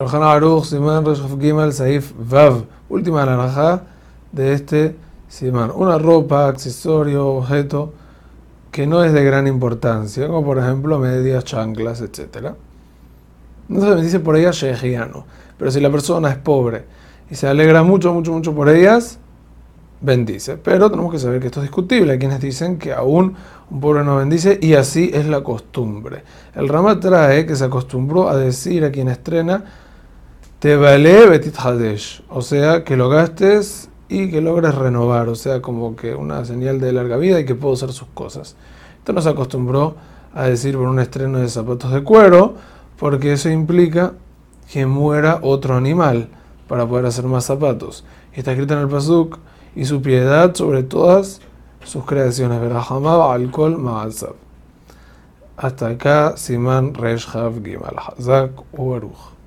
Shulchan Simán Gimel, Saif Vav. Última naranja de este Simán. Una ropa, accesorio, objeto que no es de gran importancia, como por ejemplo medias, chanclas, etc. No se dice por ellas shejiano, pero si la persona es pobre y se alegra mucho, mucho, mucho por ellas, bendice. Pero tenemos que saber que esto es discutible. Hay quienes dicen que aún un pobre no bendice y así es la costumbre. El Rama trae que se acostumbró a decir a quien estrena te vale betit hadesh, o sea, que lo gastes y que logres renovar, o sea, como que una señal de larga vida y que puedo hacer sus cosas. Esto nos acostumbró a decir por un estreno de zapatos de cuero, porque eso implica que muera otro animal para poder hacer más zapatos. está escrito en el Pasuk, y su piedad sobre todas sus creaciones. Verajamab alcohol. Hasta acá, Simán Resh Hav Gimal Hazak Ubaruch.